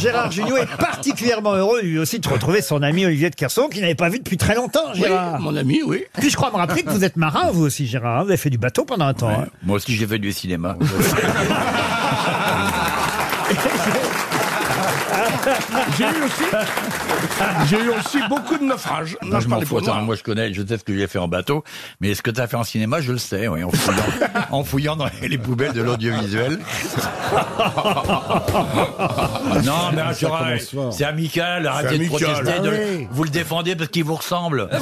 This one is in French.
Gérard Junior est particulièrement heureux, lui aussi, de retrouver son ami Olivier de Kersauzon, qu'il n'avait pas vu depuis très longtemps, Oui, Gérard. mon ami, oui. Puis je crois me rappeler que vous êtes marin, vous aussi, Gérard. hein. Vous avez fait du bateau pendant un temps. hein. Moi aussi, j'ai fait du cinéma. J'ai eu aussi, j'ai eu aussi beaucoup de naufrages. Non, je m'en fous. moi. Je connais, je sais ce que j'ai fait en bateau, mais ce que tu as fait en cinéma, je le sais, oui, en fouillant, en fouillant dans les poubelles de l'audiovisuel. non, mais c'est amical, arrêtez de protester, Ah de- oui. vous le défendez parce qu'il vous ressemble.